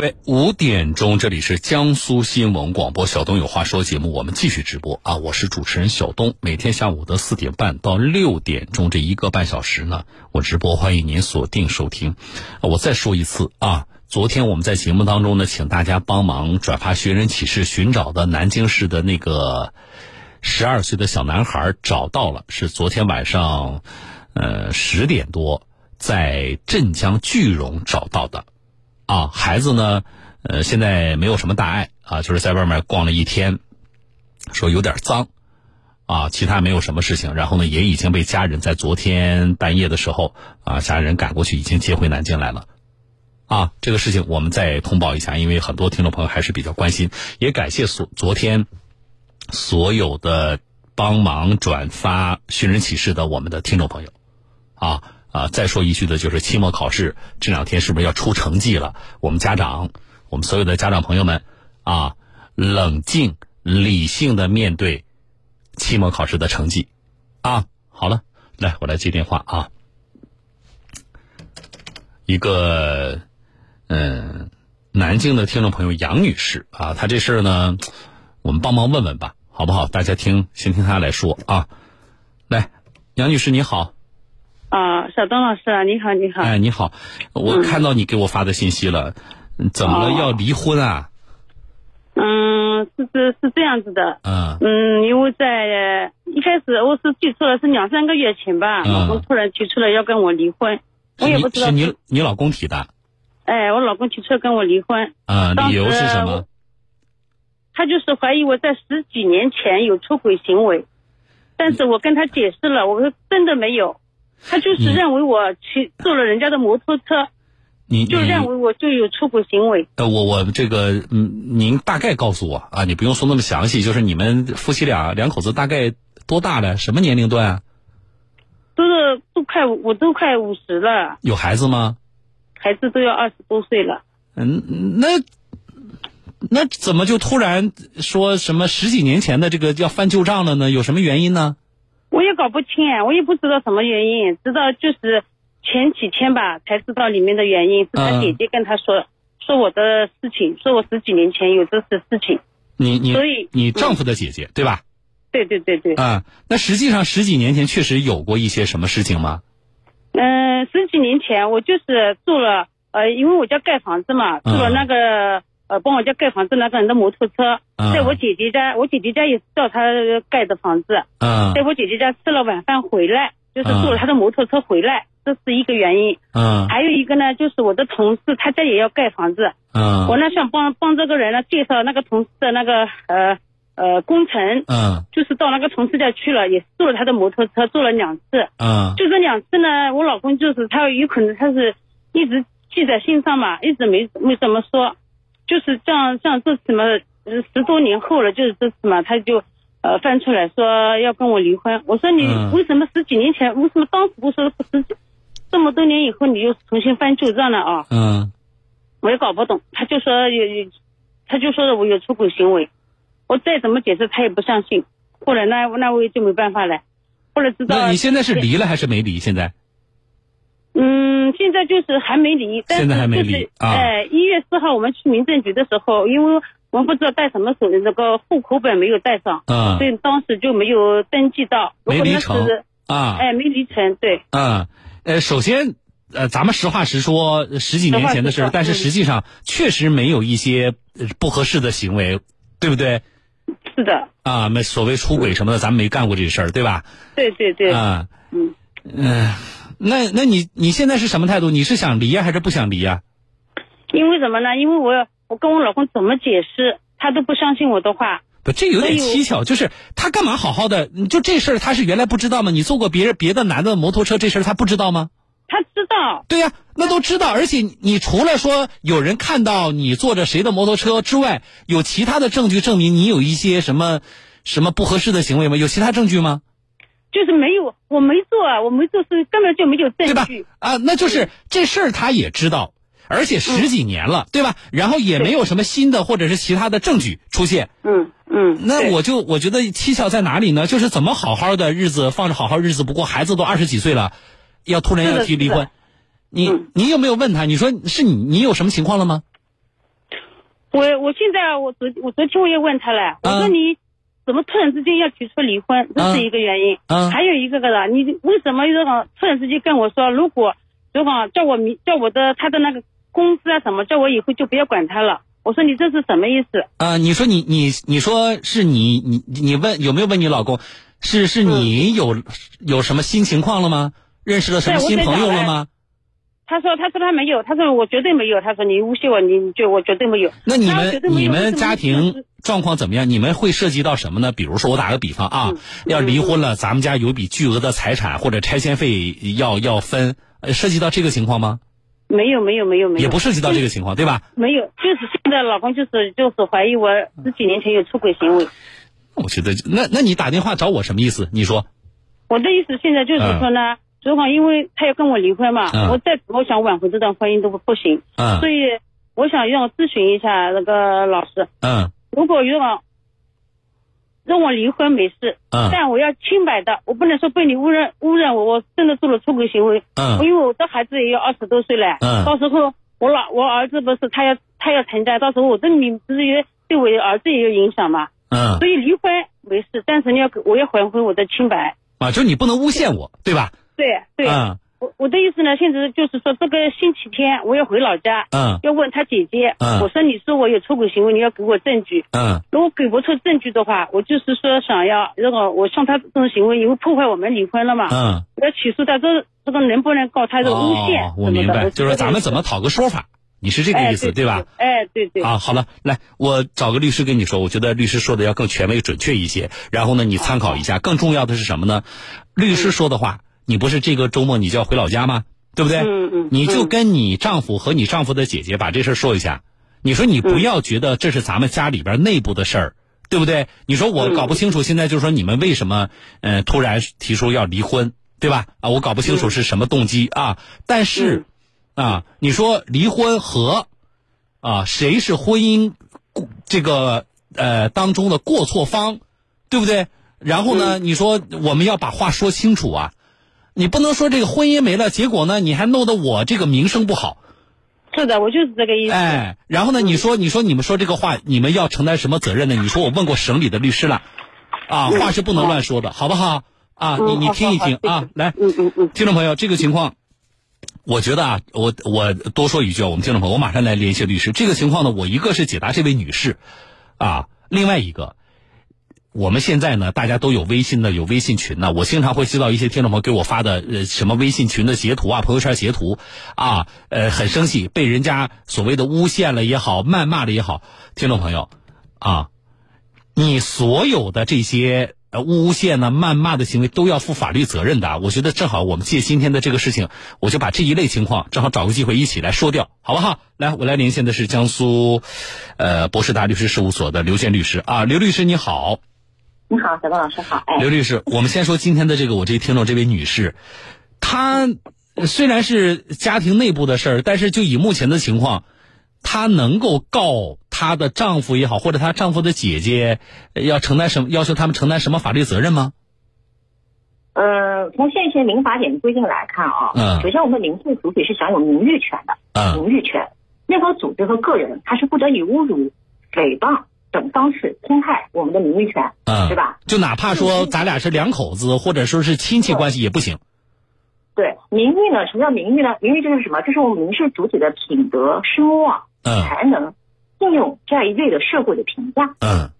喂，五点钟，这里是江苏新闻广播小东有话说节目，我们继续直播啊！我是主持人小东，每天下午的四点半到六点钟这一个半小时呢，我直播，欢迎您锁定收听。我再说一次啊，昨天我们在节目当中呢，请大家帮忙转发寻人启事，寻找的南京市的那个十二岁的小男孩找到了，是昨天晚上呃十点多在镇江句容找到的。啊，孩子呢，呃，现在没有什么大碍啊，就是在外面逛了一天，说有点脏，啊，其他没有什么事情。然后呢，也已经被家人在昨天半夜的时候啊，家人赶过去，已经接回南京来了。啊，这个事情我们再通报一下，因为很多听众朋友还是比较关心，也感谢所昨天所有的帮忙转发寻人启事的我们的听众朋友，啊。啊，再说一句的，就是期末考试这两天是不是要出成绩了？我们家长，我们所有的家长朋友们，啊，冷静理性的面对期末考试的成绩，啊，好了，来，我来接电话啊。一个，嗯，南京的听众朋友杨女士啊，她这事儿呢，我们帮忙问问吧，好不好？大家听，先听她来说啊。来，杨女士你好。啊，小东老师，你好，你好。哎，你好，我看到你给我发的信息了，怎么了？要离婚啊？嗯，是是是这样子的。嗯。嗯，因为在一开始我是记错了，是两三个月前吧，老公突然提出了要跟我离婚，我也不知道。是你你老公提的？哎，我老公提出来跟我离婚。啊，理由是什么？他就是怀疑我在十几年前有出轨行为，但是我跟他解释了，我说真的没有。他就是认为我骑坐了人家的摩托车，你就认为我就有出轨行为。呃，我我这个嗯，您大概告诉我啊，你不用说那么详细，就是你们夫妻俩两口子大概多大了，什么年龄段啊？都是都快我都快五十了。有孩子吗？孩子都要二十多岁了。嗯，那那怎么就突然说什么十几年前的这个要翻旧账了呢？有什么原因呢？我也搞不清，我也不知道什么原因，直到就是前几天吧，才知道里面的原因是他姐姐跟他说说我的事情，说我十几年前有这次事情。你你所以你丈夫的姐姐对吧？对对对对。啊，那实际上十几年前确实有过一些什么事情吗？嗯，十几年前我就是住了呃，因为我家盖房子嘛，住了那个。呃，帮我家盖房子那个人的摩托车，在我姐姐家，我姐姐家也是叫他盖的房子。嗯，在我姐姐家吃了晚饭回来，就是坐了他的摩托车回来，这是一个原因。嗯，还有一个呢，就是我的同事他家也要盖房子。嗯，我呢想帮帮这个人呢介绍那个同事的那个呃呃工程。嗯，就是到那个同事家去了，也是坐了他的摩托车，坐了两次。嗯，就这两次呢，我老公就是他有可能他是一直记在心上嘛，一直没没怎么说。就是像像这次嘛，十多年后了，就是这次嘛，他就呃翻出来说要跟我离婚。我说你为什么十几年前为什么当时不说十几这么多年以后你又重新翻旧账了啊？嗯，我也搞不懂。他就说有有，他就说我有出轨行为，我再怎么解释他也不相信。后来那那我也就没办法了。后来知道。那你现在是离了还是没离？现在？嗯，现在就是还没离，但是就是哎，一月四号我们去民政局的时候，因为我们不知道带什么手，那个户口本没有带上，啊，所以当时就没有登记到，没离成啊，哎，没离成，对，嗯，呃，首先，呃，咱们实话实说，十几年前的事，但是实际上确实没有一些不合适的行为，对不对？是的。啊，没所谓出轨什么的，咱们没干过这事儿，对吧？对对对。啊，嗯嗯。那那你你现在是什么态度？你是想离呀，还是不想离呀？因为什么呢？因为我我跟我老公怎么解释，他都不相信我的话。不，这有点蹊跷，就是他干嘛好好的？就这事儿，他是原来不知道吗？你坐过别人别的男的摩托车，这事儿他不知道吗？他知道。对呀，那都知道。而且你除了说有人看到你坐着谁的摩托车之外，有其他的证据证明你有一些什么什么不合适的行为吗？有其他证据吗？就是没有，我没做啊，我没做是根本就没有证据，对吧？啊，那就是这事儿他也知道，而且十几年了，对吧？然后也没有什么新的或者是其他的证据出现。嗯嗯。那我就我觉得蹊跷在哪里呢？就是怎么好好的日子放着好好日子不过，孩子都二十几岁了，要突然要提离婚，你你有没有问他？你说是你你有什么情况了吗？我我现在我昨我昨天我也问他了，我说你怎么突然之间要提出离婚，这是一个原因。嗯。还有一个个的，你为什么这个突然之间跟我说，如果如果叫我名叫我的他的那个工资啊什么，叫我以后就不要管他了。我说你这是什么意思？啊，你说你你你说是你你你问有没有问你老公？是是你有有什么新情况了吗？认识了什么新朋友了吗？他说：“他说他没有，他说我绝对没有。他说你诬陷我，你就我绝对没有。那你们你们家庭状况怎么样？你们会涉及到什么呢？比如说我打个比方啊，要离婚了，咱们家有笔巨额的财产或者拆迁费要要分，涉及到这个情况吗？没有没有没有没有，也不涉及到这个情况，对吧？没有，就是现在老公就是就是怀疑我十几年前有出轨行为。我觉得那那你打电话找我什么意思？你说。我的意思现在就是说呢。如果因为他要跟我离婚嘛，我再怎么想挽回这段婚姻都不不行，所以我想让我咨询一下那个老师。嗯，如果让我让我离婚没事，但我要清白的，我不能说被你污染污染我，我真的做了出轨行为。嗯，因为我的孩子也要二十多岁了，嗯，到时候我老我儿子不是他要他要成家，到时候我的名不是也对我儿子也有影响嘛。嗯，所以离婚没事，但是你要我要还回我的清白。啊，就是你不能诬陷我，对吧？对对，我我的意思呢，现在就是说这个星期天我要回老家，嗯，要问他姐姐，嗯，我说你说我有出轨行为，你要给我证据，嗯，如果给不出证据的话，我就是说想要，如果我像他这种行为，因为破坏我们离婚了嘛，嗯，我要起诉他，这这个能不能告他这个诬陷？我明白，就是说咱们怎么讨个说法？你是这个意思对吧？哎，对对。啊，好了，来，我找个律师跟你说，我觉得律师说的要更权威准确一些，然后呢，你参考一下。更重要的是什么呢？律师说的话。你不是这个周末你就要回老家吗？对不对？嗯嗯。你就跟你丈夫和你丈夫的姐姐把这事说一下。你说你不要觉得这是咱们家里边内部的事儿，对不对？你说我搞不清楚，现在就是说你们为什么呃突然提出要离婚，对吧？啊，我搞不清楚是什么动机啊。但是啊，你说离婚和啊谁是婚姻这个呃当中的过错方，对不对？然后呢，你说我们要把话说清楚啊。你不能说这个婚姻没了，结果呢，你还弄得我这个名声不好。是的，我就是这个意思。哎，然后呢，你说，你说你们说这个话，你们要承担什么责任呢？你说我问过省里的律师了，啊，话是不能乱说的，好不好？啊，你你听一听啊，来，嗯嗯嗯，听众朋友，这个情况，我觉得啊，我我多说一句啊，我们听众朋友，我马上来联系律师。这个情况呢，我一个是解答这位女士，啊，另外一个。我们现在呢，大家都有微信的，有微信群呢。我经常会接到一些听众朋友给我发的呃什么微信群的截图啊，朋友圈截图啊，呃很生气，被人家所谓的诬陷了也好，谩骂了也好。听众朋友，啊，你所有的这些呃诬陷呢、谩骂的行为都要负法律责任的。我觉得正好我们借今天的这个事情，我就把这一类情况正好找个机会一起来说掉，好不好？来，我来连线的是江苏，呃博士达律师事务所的刘建律师啊，刘律师你好。你好，小东老师好。哎刘律师，我们先说今天的这个，我这听众这位女士，她虽然是家庭内部的事儿，但是就以目前的情况，她能够告她的丈夫也好，或者她丈夫的姐姐，要承担什么？要求他们承担什么法律责任吗？呃，从现行民法典的规定来看啊，嗯，首先我们民事主体是享有名誉权的，嗯，名誉权，任何组织和个人，他是不得以侮辱、诽谤。等方式侵害我们的名誉权，嗯，对吧？就哪怕说咱俩是两口子，或者说是亲戚关系也不行。对，名誉呢？什么叫名誉呢？名誉就是什么？就是我们民事主体的品德、声望、才能、信用这样一类的社会的评价。嗯，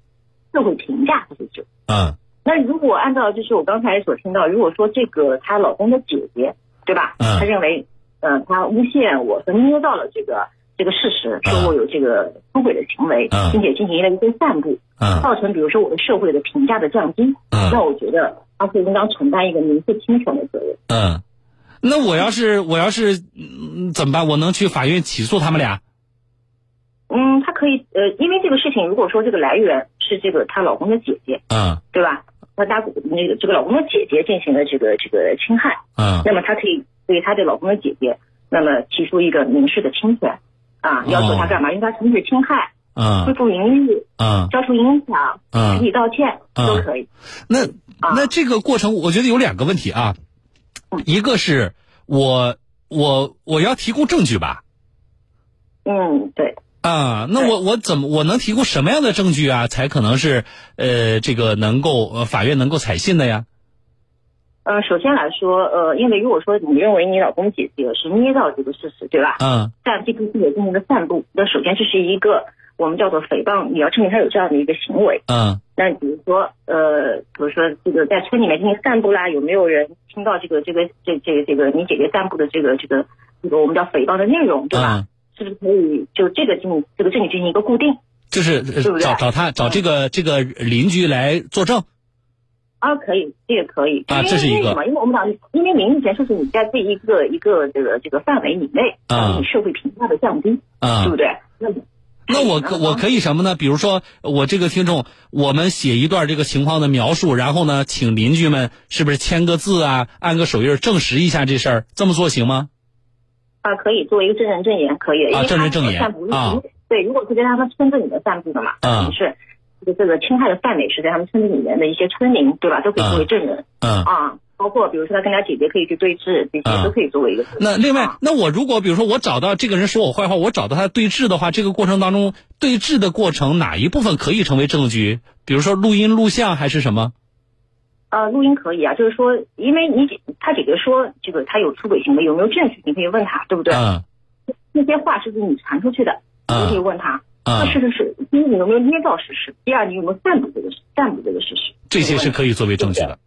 社会评价这是指。嗯，那如果按照就是我刚才所听到，如果说这个她老公的姐姐，对吧？嗯，她认为，嗯，她诬陷我和捏造了这个。这个事实说我有这个出轨的行为，并且进行了一些散布，造成比如说我的社会的评价的降低，那我觉得他是应当承担一个民事侵权的责任。嗯，那我要是我要是怎么办？我能去法院起诉他们俩？嗯，他可以呃，因为这个事情如果说这个来源是这个她老公的姐姐，嗯，对吧？那他那个这个老公的姐姐进行了这个这个侵害，嗯，那么她可以对她的老公的姐姐，那么提出一个民事的侵权。啊，要求他干嘛？应该停止侵害，嗯，恢复名誉，嗯，消除影响，嗯，集体道歉都可以。那那这个过程，我觉得有两个问题啊，一个是我我我要提供证据吧，嗯，对，啊，那我我怎么我能提供什么样的证据啊，才可能是呃这个能够呃法院能够采信的呀？呃，首先来说，呃，因为如果说你认为你老公姐姐是捏造这个事实，对吧？嗯。在这个记者进行的散布，那首先这是一个我们叫做诽谤，你要证明他有这样的一个行为。嗯。那比如说，呃，比如说这个在村里面进行散布啦，有没有人听到这个这个这这个这个你姐姐散布的这个这个这个我们叫诽谤的内容，对吧？是不是可以就这个进这个证据进行一个固定？就是找找他找这个这个邻居来作证。啊，可以，这个可以啊，这是一个，因为我们讲，因为名誉权就是你在这一个一个这个这个范围以内，啊，你社会评价的降低，啊，对不对？那那我可我可以什么呢？比如说，我这个听众，我们写一段这个情况的描述，然后呢，请邻居们是不是签个字啊，按个手印证实一下这事儿，这么做行吗？啊，可以作为一个证人证言，可以啊，证人证言啊，对，如果是跟他们村子里面散布的嘛，啊，是。这个这个侵害的范围是在他们村子里面的一些村民，对吧？都可以作为证人。嗯啊，包括比如说他跟他姐姐可以去对质，这些都可以作为一个。那另外，那我如果比如说我找到这个人说我坏话，我找到他对质的话，这个过程当中对质的过程哪一部分可以成为证据？比如说录音、录像还是什么？呃，录音可以啊，就是说，因为你姐他姐姐说这个他有出轨行为，有没有证据？你可以问他，对不对？嗯。那些话是不是你传出去的？你可以问他。那是不是？第一，你有没有捏造事实？第二，你有没有散布这个散布这个事实？这些是可以作为证据的。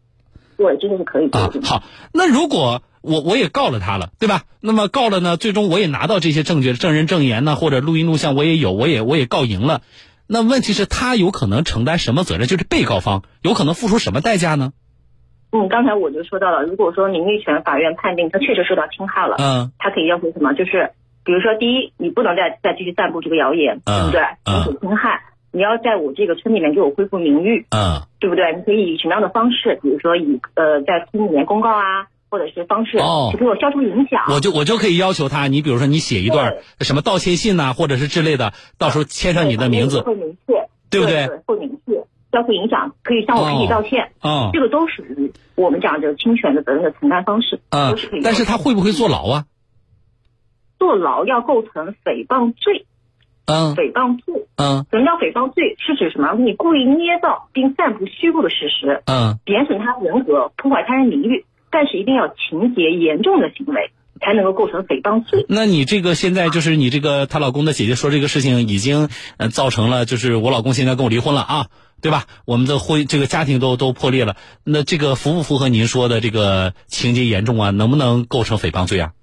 对，这些是可以啊。好，那如果我我也告了他了，对吧？那么告了呢，最终我也拿到这些证据，证人证言呢，或者录音录像我也有，我也我也告赢了。那问题是，他有可能承担什么责任？就是被告方有可能付出什么代价呢？嗯，刚才我就说到了，如果说名誉权法院判定他确实受到侵害了，嗯，他可以要求什么？就是。比如说，第一，你不能再再继续散布这个谣言，对不对？防止侵害，你要在我这个村里面给我恢复名誉，嗯，对不对？你可以以什么样的方式？比如说以呃在村里面公告啊，或者是方式，去给我消除影响。我就我就可以要求他，你比如说你写一段什么道歉信呐，或者是之类的，到时候签上你的名字，会明确，对不对？会明确，消除影响，可以向我提起道歉，嗯，这个都属于我们讲的侵权的责任的承担方式，嗯，但是他会不会坐牢啊？坐牢要构成诽谤罪，嗯，诽谤罪，嗯，什么叫诽谤罪？是指什么？你故意捏造并散布虚构的事实，嗯，贬损他人格，破坏他人名誉，但是一定要情节严重的行为才能够构成诽谤罪。那你这个现在就是你这个她老公的姐姐说这个事情已经呃造成了，就是我老公现在跟我离婚了啊，对吧？我们的婚这个家庭都都破裂了，那这个符不符合您说的这个情节严重啊？能不能构成诽谤罪啊？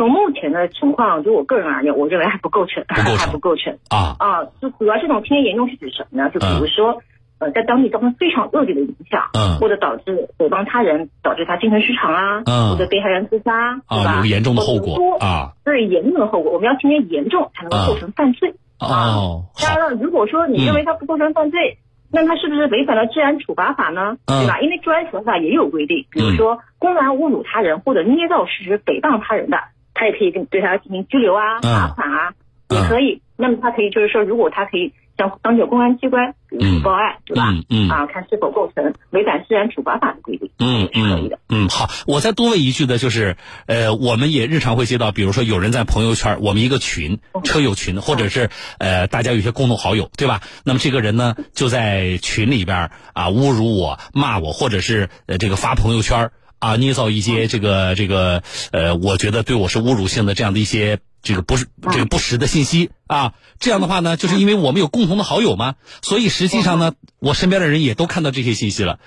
从目前的情况，就我个人而言，我认为还不构成，还不构成啊啊！就主要这种情节严重是指什么呢？就比如说，呃，在当地造成非常恶劣的影响，嗯，或者导致诽谤他人，导致他精神失常啊，嗯，或者被害人自杀，对吧？有严重的后果啊，对严重的后果，我们要情节严重才能够构成犯罪哦。当然了，如果说你认为他不构成犯罪，那他是不是违反了治安处罚法呢？对吧？因为治安处罚法也有规定，比如说公然侮辱他人或者捏造事实诽谤他人的。他也可以跟对他进行拘留啊、罚款啊，也可以。那么他可以就是说，如果他可以向当地公安机关报案，对吧？嗯啊，看是否构成违反治安处罚法的规定，嗯是可以的。嗯，好，我再多问一句的就是，呃，我们也日常会接到，比如说有人在朋友圈，我们一个群，车友群，或者是呃大家有些共同好友，对吧？那么这个人呢，就在群里边啊侮辱我、骂我，或者是呃这个发朋友圈。啊，捏造一些这个这个呃，我觉得对我是侮辱性的这样的一些这个不是这个不实的信息啊。这样的话呢，就是因为我们有共同的好友嘛，所以实际上呢，我身边的人也都看到这些信息了。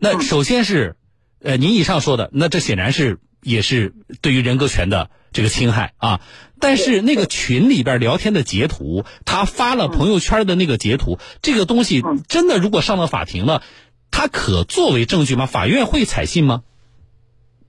那首先是，呃，您以上说的，那这显然是也是对于人格权的这个侵害啊。但是那个群里边聊天的截图，他发了朋友圈的那个截图，这个东西真的如果上到法庭了，他可作为证据吗？法院会采信吗？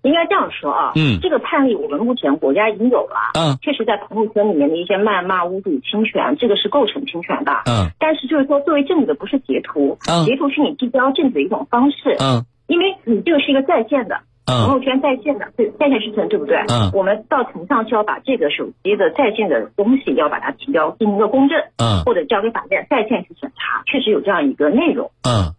应该这样说啊，嗯，这个判例我们目前国家已经有了，嗯，确实在朋友圈里面的一些谩骂、侮辱、侵权，这个是构成侵权的，嗯，但是就是说作为证据的不是截图，嗯，截图是你递交证据的一种方式，嗯，因为你这个是一个在线的，嗯，朋友圈在线的，对，在线视频，对不对？嗯，我们到庭上就要把这个手机的在线的东西要把它提交进行一个公证，嗯，或者交给法院在线去审查，确实有这样一个内容，嗯。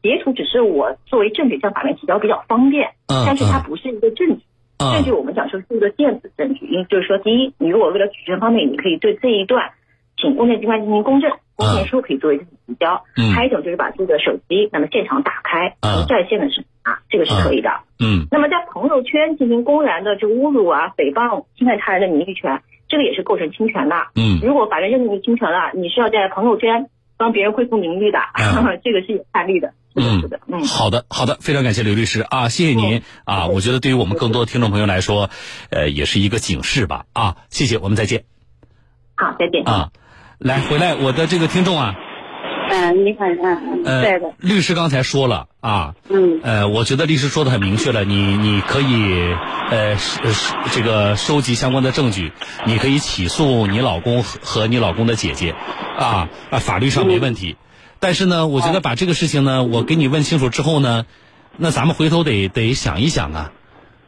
啊，截图只是我作为证据向法院提交比较方便，但是它不是一个证据。证据我们讲说是一个电子证据，因就是说，第一，你如果为了举证方便，你可以对这一段请公证机关进行公证，公证书可以作为提交。嗯。还有一种就是把这个手机那么现场打开，在线的审查，这个是可以的。嗯。那么在朋友圈进行公然的就侮辱啊、诽谤、侵害他人的名誉权，这个也是构成侵权的。嗯。如果法院认定你侵权了，你是要在朋友圈帮别人恢复名誉的，这个是有判例的。嗯，嗯，好的，好的，非常感谢刘律师。啊，谢谢您。啊，我觉得对于我们更多的听众朋友来说，呃，也是一个警示吧。啊，谢谢，我们再见。好，再见。啊，来回来，我的这个听众啊，嗯，你好，嗯，对的，律师刚才说了啊，嗯，呃，我觉得律师说的很明确了，你你可以呃这个收集相关的证据，你可以起诉你老公和和你老公的姐姐啊啊，法律上没问题。但是呢，我觉得把这个事情呢，我给你问清楚之后呢，那咱们回头得得想一想啊，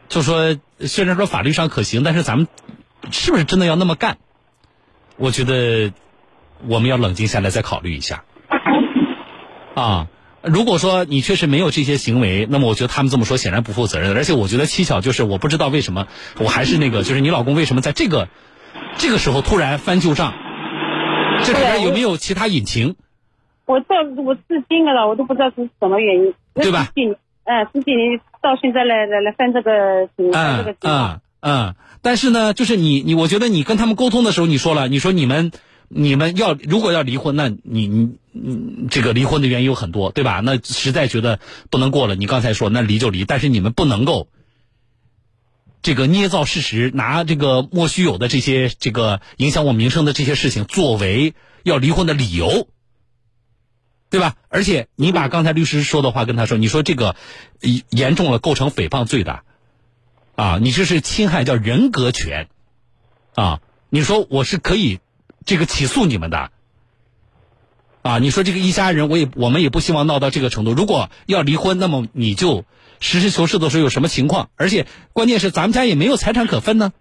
就说虽然说法律上可行，但是咱们是不是真的要那么干？我觉得我们要冷静下来再考虑一下。啊，如果说你确实没有这些行为，那么我觉得他们这么说显然不负责任。而且我觉得蹊跷就是我不知道为什么，我还是那个，就是你老公为什么在这个这个时候突然翻旧账？这里边有没有其他隐情？我到我至今了，我都不知道是什么原因，对吧？嗯，十几年到现在来来来翻这个情况，这个情况。嗯，但是呢，就是你你，我觉得你跟他们沟通的时候，你说了，你说你们你们要如果要离婚，那你你你这个离婚的原因有很多，对吧？那实在觉得不能过了，你刚才说那离就离，但是你们不能够这个捏造事实，拿这个莫须有的这些这个影响我名声的这些事情作为要离婚的理由。对吧？而且你把刚才律师说的话跟他说，你说这个严重了，构成诽谤罪的，啊，你这是侵害叫人格权，啊，你说我是可以这个起诉你们的，啊，你说这个一家人，我也我们也不希望闹到这个程度。如果要离婚，那么你就实事求是的说有什么情况，而且关键是咱们家也没有财产可分呢，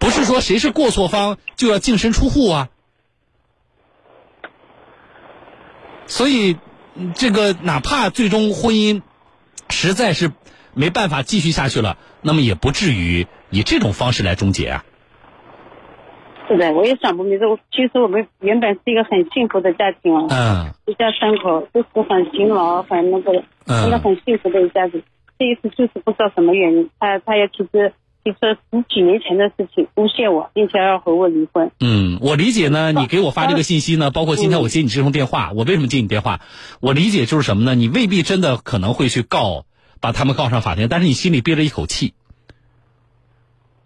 不是说谁是过错方就要净身出户啊。所以，这个哪怕最终婚姻实在是没办法继续下去了，那么也不至于以这种方式来终结啊。是的，我也想不明白。我其实我们原本是一个很幸福的家庭啊，嗯，一家三口都是很勤劳、很那个，真的很幸福的一家子。这一次就是不知道什么原因，他他也其实。就说十几年前的事情诬陷我，并且要和我离婚。嗯，我理解呢。你给我发这个信息呢，包括今天我接你这通电话，我为什么接你电话？我理解就是什么呢？你未必真的可能会去告，把他们告上法庭，但是你心里憋着一口气。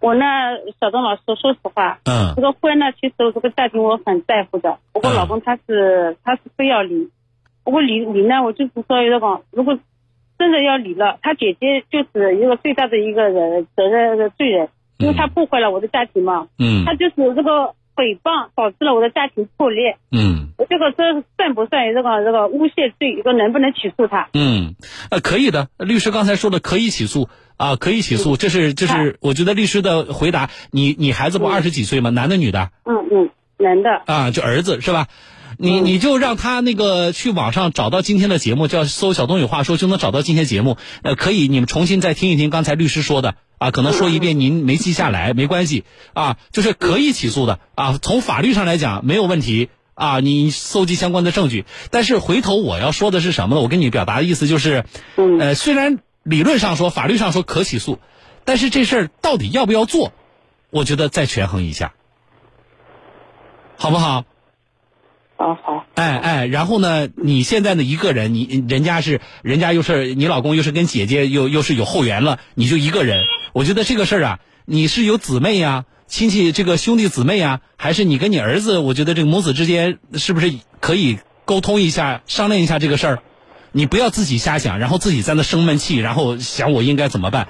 我呢，小东老师，说实话，嗯，这个婚呢，其实这个家庭我很在乎的。不过老公他是他是非要离，不过离离呢，我就是说有点讲，如果。真的要离了，他姐姐就是一个最大的一个人责任的罪人，因为他破坏了我的家庭嘛。嗯。他就是这个诽谤导致了我的家庭破裂。嗯。这个这算不算这个这个诬陷罪？一个能不能起诉他？嗯，呃，可以的。律师刚才说的可以起诉啊，可以起诉。这是这是，我觉得律师的回答。你你孩子不二十几岁吗？男的女的？嗯嗯，男的。啊，就儿子是吧？你你就让他那个去网上找到今天的节目，叫搜“小东有话说”，就能找到今天节目。呃，可以，你们重新再听一听刚才律师说的啊，可能说一遍您没记下来，没关系啊，就是可以起诉的啊。从法律上来讲没有问题啊，你搜集相关的证据。但是回头我要说的是什么呢？我跟你表达的意思就是，呃，虽然理论上说法律上说可起诉，但是这事儿到底要不要做，我觉得再权衡一下，好不好？好好，哎哎，然后呢？你现在呢？一个人，你人家是，人家又是你老公，又是跟姐姐又又是有后援了，你就一个人。我觉得这个事儿啊，你是有姊妹呀，亲戚这个兄弟姊妹呀，还是你跟你儿子？我觉得这个母子之间是不是可以沟通一下，商量一下这个事儿？你不要自己瞎想，然后自己在那生闷气，然后想我应该怎么办？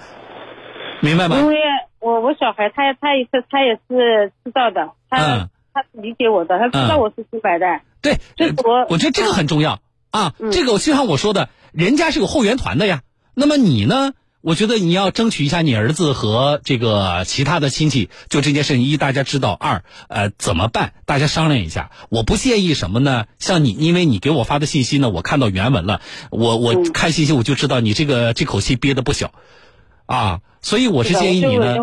明白吗？因为我我小孩他他也是他也是知道的，他。他是理解我的，他知道我是清白的。对，我我觉得这个很重要啊。这个我就像我说的，人家是有后援团的呀。那么你呢？我觉得你要争取一下你儿子和这个其他的亲戚，就这件事情一大家知道，二呃怎么办？大家商量一下。我不介意什么呢？像你，因为你给我发的信息呢，我看到原文了，我我看信息我就知道你这个这口气憋的不小。啊，所以我是建议你呢。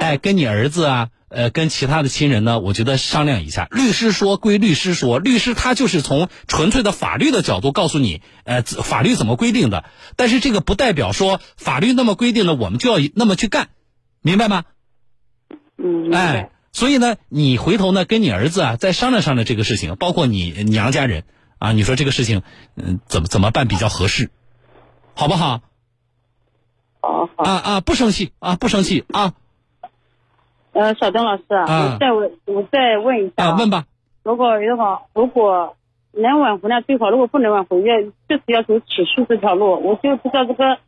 哎，跟你儿子啊，呃，跟其他的亲人呢，我觉得商量一下。律师说归律师说，律师他就是从纯粹的法律的角度告诉你，呃，法律怎么规定的。但是这个不代表说法律那么规定了，我们就要那么去干，明白吗？嗯，哎，所以呢，你回头呢跟你儿子啊再商量商量这个事情，包括你娘家人啊，你说这个事情，嗯，怎么怎么办比较合适，好不好？啊啊！不生气啊！不生气啊！呃，小邓老师啊，我再问，我再问一下啊，问吧。如果的话，如果能挽回那最好；如果不能挽回，要就是要走起诉这条路。我就不知道这个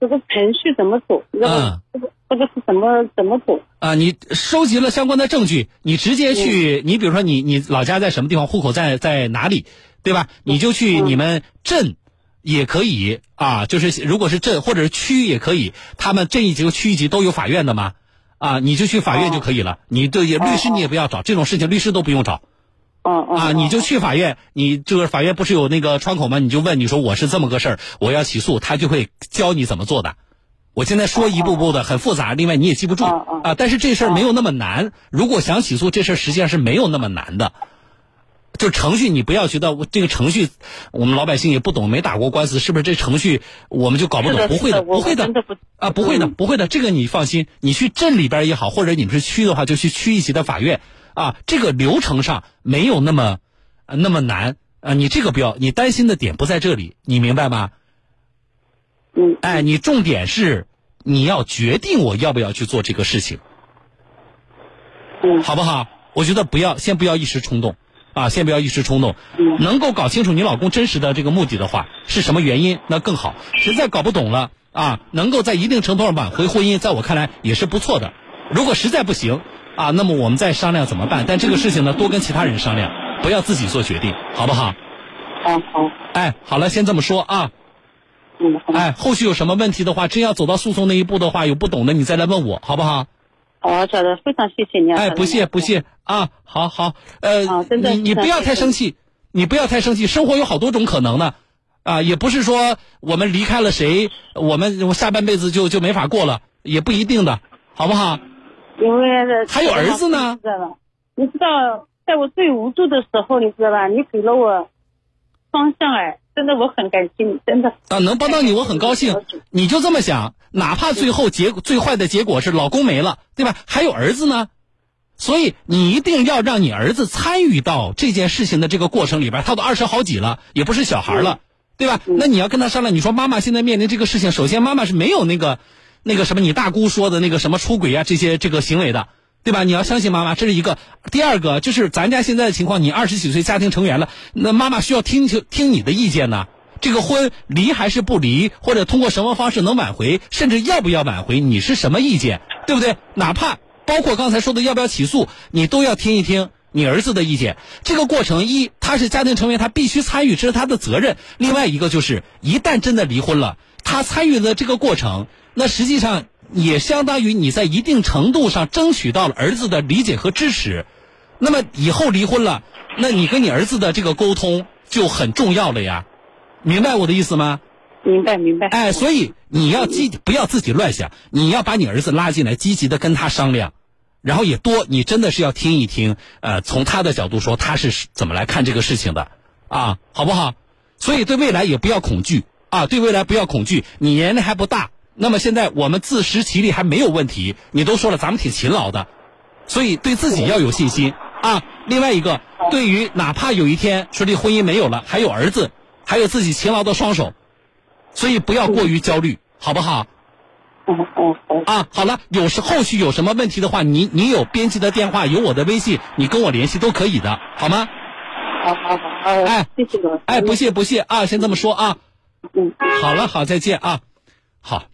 这个程序怎么走，这个这个这个是怎么怎么走啊？你收集了相关的证据，你直接去，你比如说你你老家在什么地方，户口在在哪里，对吧？你就去你们镇。也可以啊，就是如果是镇或者是区也可以，他们镇一级和区一级都有法院的嘛，啊，你就去法院就可以了。你对律师你也不要找这种事情，律师都不用找。哦哦。啊，你就去法院，你这个法院不是有那个窗口吗？你就问，你说我是这么个事儿，我要起诉，他就会教你怎么做的。我现在说一步步的很复杂，另外你也记不住啊。但是这事儿没有那么难，如果想起诉，这事儿实际上是没有那么难的。就程序，你不要觉得这个程序，我们老百姓也不懂，没打过官司，是不是这程序我们就搞不懂？不会的，不会的啊，不会的，不会的，这个你放心，你去镇里边也好，或者你们是区的话，就去区一级的法院啊，这个流程上没有那么那么难啊，你这个不要，你担心的点不在这里，你明白吗？嗯，哎，你重点是你要决定我要不要去做这个事情，嗯，好不好？我觉得不要，先不要一时冲动。啊，先不要一时冲动，能够搞清楚你老公真实的这个目的的话，是什么原因，那更好。实在搞不懂了啊，能够在一定程度上挽回婚姻，在我看来也是不错的。如果实在不行啊，那么我们再商量怎么办。但这个事情呢，多跟其他人商量，不要自己做决定，好不好？好好。哎，好了，先这么说啊。嗯。哎，后续有什么问题的话，真要走到诉讼那一步的话，有不懂的你再来问我，好不好？哦，晓得，非常谢谢你。哎，不谢不谢啊，好好，呃，你你不要太生气，你不要太生气，生活有好多种可能呢，啊，也不是说我们离开了谁，我们我下半辈子就就没法过了，也不一定的，好不好？因为还有儿子呢。知道吧？你知道，在我最无助的时候，你知道吧？你给了我方向，哎。真的，我很感激你，真的啊，能帮到你，我很高兴。你就这么想，哪怕最后结最坏的结果是老公没了，对吧？还有儿子呢，所以你一定要让你儿子参与到这件事情的这个过程里边。他都二十好几了，也不是小孩了，对吧？那你要跟他商量，你说妈妈现在面临这个事情，首先妈妈是没有那个那个什么你大姑说的那个什么出轨啊这些这个行为的。对吧？你要相信妈妈，这是一个。第二个就是咱家现在的情况，你二十几岁家庭成员了，那妈妈需要听听你的意见呢。这个婚离还是不离，或者通过什么方式能挽回，甚至要不要挽回，你是什么意见？对不对？哪怕包括刚才说的要不要起诉，你都要听一听你儿子的意见。这个过程一，他是家庭成员，他必须参与，这是他的责任。另外一个就是，一旦真的离婚了，他参与的这个过程，那实际上。也相当于你在一定程度上争取到了儿子的理解和支持，那么以后离婚了，那你跟你儿子的这个沟通就很重要了呀，明白我的意思吗？明白明白。哎，所以你要积不要自己乱想，你要把你儿子拉进来，积极的跟他商量，然后也多，你真的是要听一听，呃，从他的角度说他是怎么来看这个事情的，啊，好不好？所以对未来也不要恐惧啊，对未来不要恐惧，你年龄还不大。那么现在我们自食其力还没有问题，你都说了咱们挺勤劳的，所以对自己要有信心啊。另外一个，对于哪怕有一天说这婚姻没有了，还有儿子，还有自己勤劳的双手，所以不要过于焦虑，好不好？啊，好了，有时后续有什么问题的话，你你有编辑的电话，有我的微信，你跟我联系都可以的，好吗？好好好，哎，谢谢哎，不谢不谢啊，先这么说啊。嗯，好了，好，再见啊，好。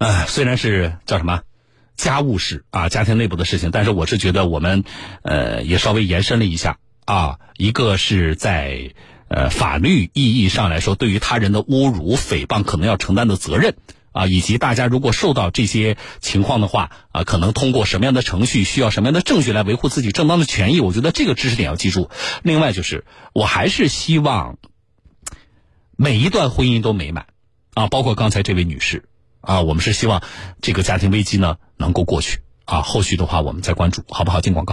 呃，虽然是叫什么家务事啊，家庭内部的事情，但是我是觉得我们呃也稍微延伸了一下啊，一个是在呃法律意义上来说，对于他人的侮辱、诽谤可能要承担的责任啊，以及大家如果受到这些情况的话啊，可能通过什么样的程序，需要什么样的证据来维护自己正当的权益，我觉得这个知识点要记住。另外就是，我还是希望每一段婚姻都美满啊，包括刚才这位女士。啊，我们是希望这个家庭危机呢能够过去啊。后续的话我们再关注，好不好？进广告。